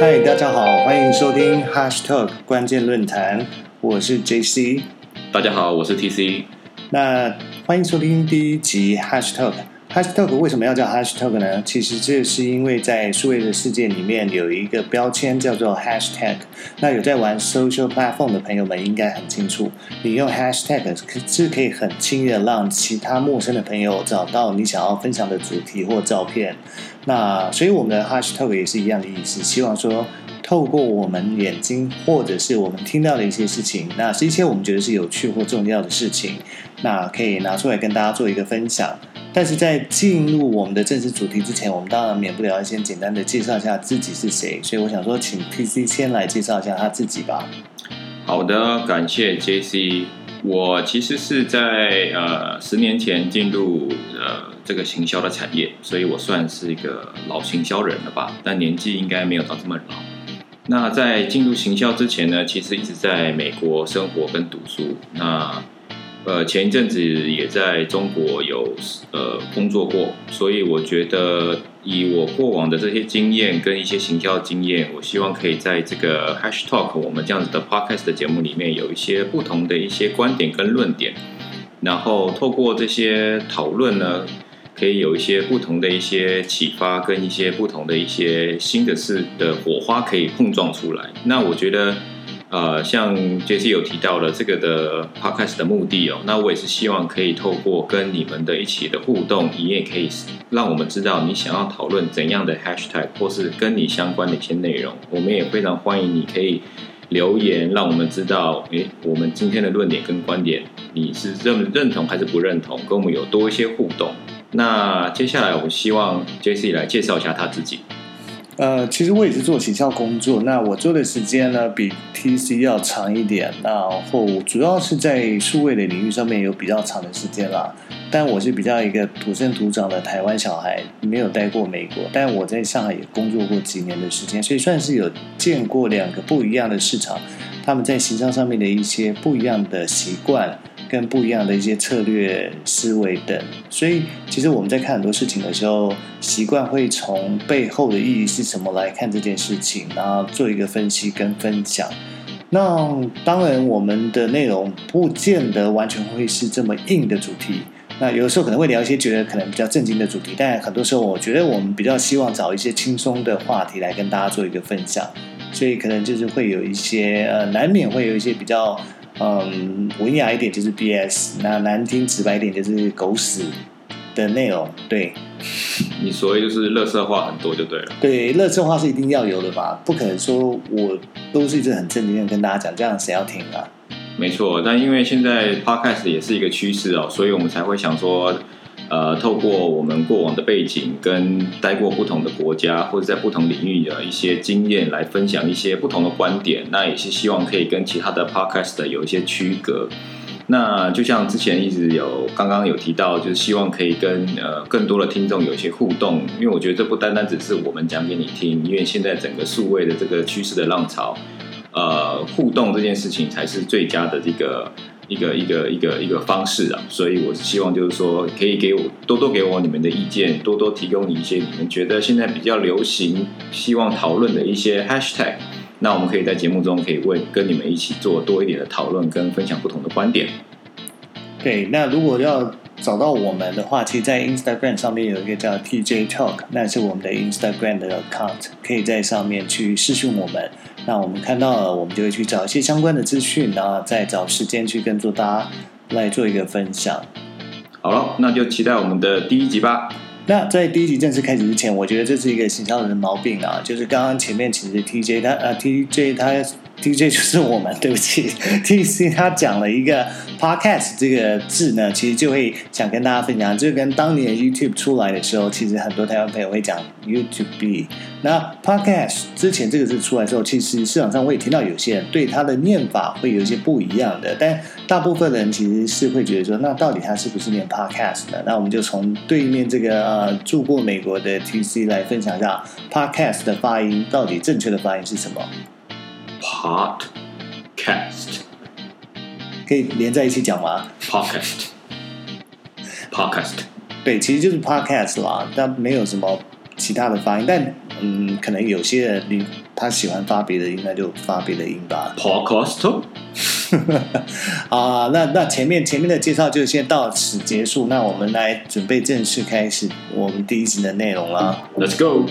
嗨，大家好，欢迎收听 Hashtag 关键论坛，我是 JC。大家好，我是 TC。那欢迎收听第一集 Hashtag。Hashtag 为什么要叫 Hashtag 呢？其实这是因为在数位的世界里面有一个标签叫做 Hashtag。那有在玩 social platform 的朋友们应该很清楚，你用 Hashtag 是可以很轻易的让其他陌生的朋友找到你想要分享的主题或照片。那所以我们的 Hashtag 也是一样的意思，希望说透过我们眼睛或者是我们听到的一些事情，那是一些我们觉得是有趣或重要的事情，那可以拿出来跟大家做一个分享。但是在进入我们的正式主题之前，我们当然免不了要先简单的介绍一下自己是谁。所以我想说，请 PC 先来介绍一下他自己吧。好的，感谢 JC。我其实是在呃十年前进入呃这个行销的产业，所以我算是一个老行销人了吧，但年纪应该没有到这么老。那在进入行销之前呢，其实一直在美国生活跟读书。那呃，前一阵子也在中国有呃工作过，所以我觉得以我过往的这些经验跟一些行销经验，我希望可以在这个 Hash Talk 我们这样子的 Podcast 的节目里面有一些不同的一些观点跟论点，然后透过这些讨论呢，可以有一些不同的一些启发跟一些不同的一些新的事的火花可以碰撞出来。那我觉得。呃，像杰西有提到了这个的 podcast 的目的哦，那我也是希望可以透过跟你们的一起的互动，你也可以让我们知道你想要讨论怎样的 hashtag 或是跟你相关的一些内容。我们也非常欢迎你可以留言，让我们知道，诶，我们今天的论点跟观点你是认认同还是不认同，跟我们有多一些互动。那接下来我希望 JC 来介绍一下他自己。呃，其实我也是做行销工作，那我做的时间呢比 TC 要长一点，然后主要是在数位的领域上面有比较长的时间啦。但我是比较一个土生土长的台湾小孩，没有待过美国，但我在上海也工作过几年的时间，所以算是有见过两个不一样的市场，他们在行销上面的一些不一样的习惯。跟不一样的一些策略思维等，所以其实我们在看很多事情的时候，习惯会从背后的意义是什么来看这件事情，然后做一个分析跟分享。那当然，我们的内容不见得完全会是这么硬的主题。那有的时候可能会聊一些觉得可能比较震惊的主题，但很多时候我觉得我们比较希望找一些轻松的话题来跟大家做一个分享，所以可能就是会有一些呃，难免会有一些比较。嗯，文雅一点就是 BS，那难听直白一点就是狗屎的内容。对，你所谓就是乐色话很多就对了。对，乐色话是一定要有的吧？不可能说我都是一直很正经的跟大家讲，这样谁要听啊？没错，但因为现在 Podcast 也是一个趋势哦，所以我们才会想说。呃，透过我们过往的背景，跟待过不同的国家，或者在不同领域的一些经验，来分享一些不同的观点。那也是希望可以跟其他的 podcast 有一些区隔。那就像之前一直有刚刚有提到，就是希望可以跟呃更多的听众有一些互动。因为我觉得这不单单只是我们讲给你听，因为现在整个数位的这个趋势的浪潮，呃，互动这件事情才是最佳的这个。一个一个一个一个方式啊，所以我希望就是说，可以给我多多给我你们的意见，多多提供你一些你们觉得现在比较流行、希望讨论的一些 hashtag，那我们可以在节目中可以问跟你们一起做多一点的讨论跟分享不同的观点。对，那如果要找到我们的话，其实，在 Instagram 上面有一个叫 TJ Talk，那是我们的 Instagram 的 account，可以在上面去私讯我们。那我们看到了，我们就会去找一些相关的资讯，然后再找时间去跟做大家来做一个分享。好了，那就期待我们的第一集吧。那在第一集正式开始之前，我觉得这是一个行销人的毛病啊，就是刚刚前面其实 TJ 他呃 TJ 他。DJ 就是我们，对不起，TC 他讲了一个 podcast 这个字呢，其实就会想跟大家分享，就跟当年 YouTube 出来的时候，其实很多台湾朋友会讲 YouTube。那 podcast 之前这个字出来之后，其实市场上我也听到有些人对它的念法会有一些不一样的，但大部分人其实是会觉得说，那到底它是不是念 podcast 呢？那我们就从对面这个呃住过美国的 TC 来分享一下 podcast 的发音到底正确的发音是什么。Podcast 可以连在一起讲吗？Podcast，Podcast，对，其实就是 Podcast 啦，但没有什么其他的发音，但嗯，可能有些人你他喜欢发别的音，那就发别的音吧。Podcast，啊，那那前面前面的介绍就先到此结束，那我们来准备正式开始我们第一集的内容啦。Let's go。